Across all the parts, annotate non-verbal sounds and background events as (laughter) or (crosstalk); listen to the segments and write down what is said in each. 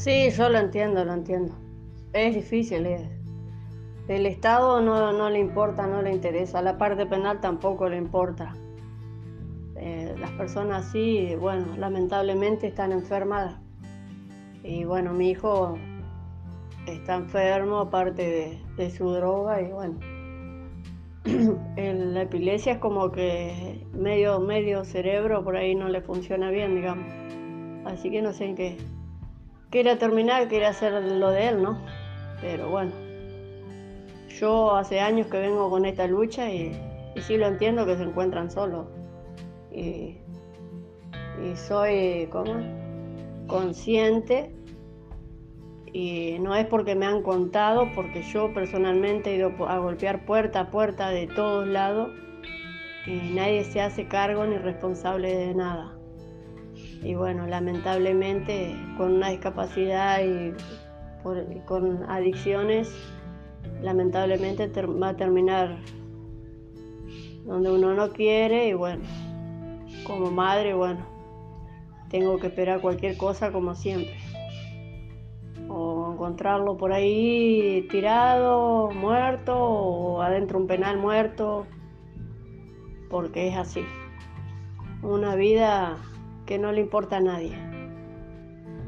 Sí, yo lo entiendo, lo entiendo. Es difícil. eh. El Estado no, no le importa, no le interesa. La parte penal tampoco le importa. Eh, las personas así, bueno, lamentablemente están enfermas. Y bueno, mi hijo está enfermo aparte de, de su droga y bueno. (clears throat) la epilepsia es como que medio, medio cerebro por ahí no le funciona bien, digamos. Así que no sé en qué. Quería terminar, quería hacer lo de él, ¿no? Pero bueno. Yo hace años que vengo con esta lucha y, y sí lo entiendo que se encuentran solos. Y, y soy, ¿cómo? Consciente. Y no es porque me han contado, porque yo personalmente he ido a golpear puerta a puerta de todos lados y nadie se hace cargo ni responsable de nada. Y bueno, lamentablemente con una discapacidad y, con adicciones, lamentablemente va a terminar donde uno no quiere y bueno, como madre, bueno, tengo que esperar cualquier cosa como siempre. O encontrarlo por ahí tirado, muerto, o adentro un penal muerto, porque es así. Una vida que no le importa a nadie.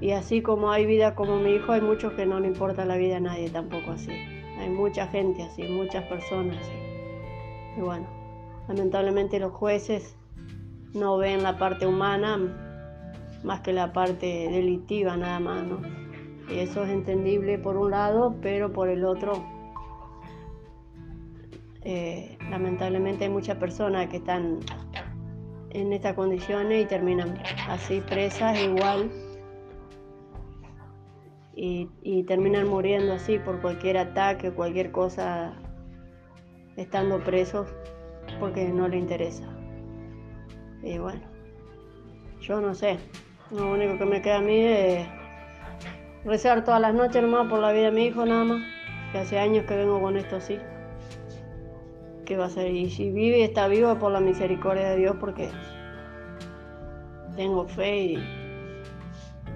Y así como hay vida como mi hijo, hay muchos que no le importa la vida a nadie tampoco así. Hay mucha gente así, muchas personas así. Y bueno, lamentablemente los jueces no ven la parte humana más que la parte delictiva nada más, ¿no? Y eso es entendible por un lado, pero por el otro, eh, lamentablemente hay muchas personas que están en estas condiciones y terminan así presas igual y, y terminan muriendo así por cualquier ataque, cualquier cosa, estando presos porque no le interesa. Y bueno, yo no sé, lo único que me queda a mí es rezar todas las noches nomás por la vida de mi hijo nada más, que hace años que vengo con esto así. ¿Qué va a ser? Y si vive y está vivo es por la misericordia de Dios porque tengo fe y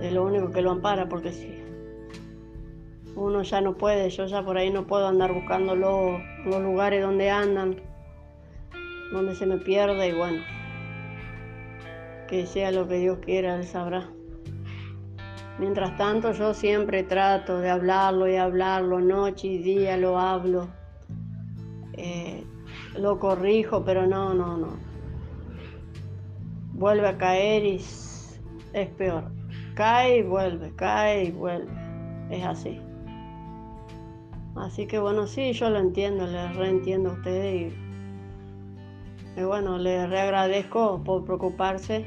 es lo único que lo ampara porque si uno ya no puede, yo ya por ahí no puedo andar buscando los, los lugares donde andan, donde se me pierde y bueno, que sea lo que Dios quiera, Él sabrá. Mientras tanto yo siempre trato de hablarlo y hablarlo, noche y día lo hablo, eh, lo corrijo, pero no, no, no. Vuelve a caer y es peor. Cae y vuelve, cae y vuelve. Es así. Así que bueno, sí, yo lo entiendo, le reentiendo a ustedes y, bueno, les reagradezco por preocuparse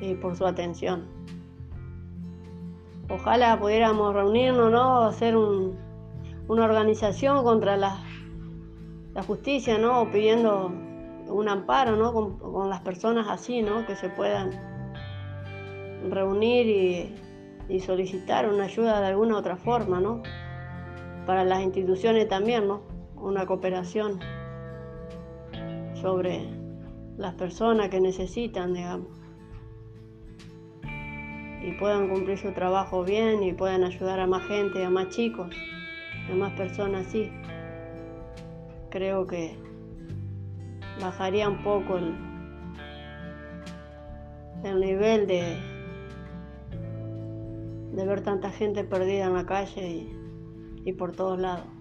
y por su atención. Ojalá pudiéramos reunirnos, ¿no? Hacer un- una organización contra la, la justicia, ¿no? Pidiendo un amparo, ¿no? Con, con las personas así, ¿no? Que se puedan reunir y, y solicitar una ayuda de alguna otra forma, ¿no? Para las instituciones también, ¿no? Una cooperación sobre las personas que necesitan, digamos y puedan cumplir su trabajo bien y puedan ayudar a más gente, a más chicos, a más personas así. Creo que bajaría un poco el, el nivel de, de ver tanta gente perdida en la calle y, y por todos lados.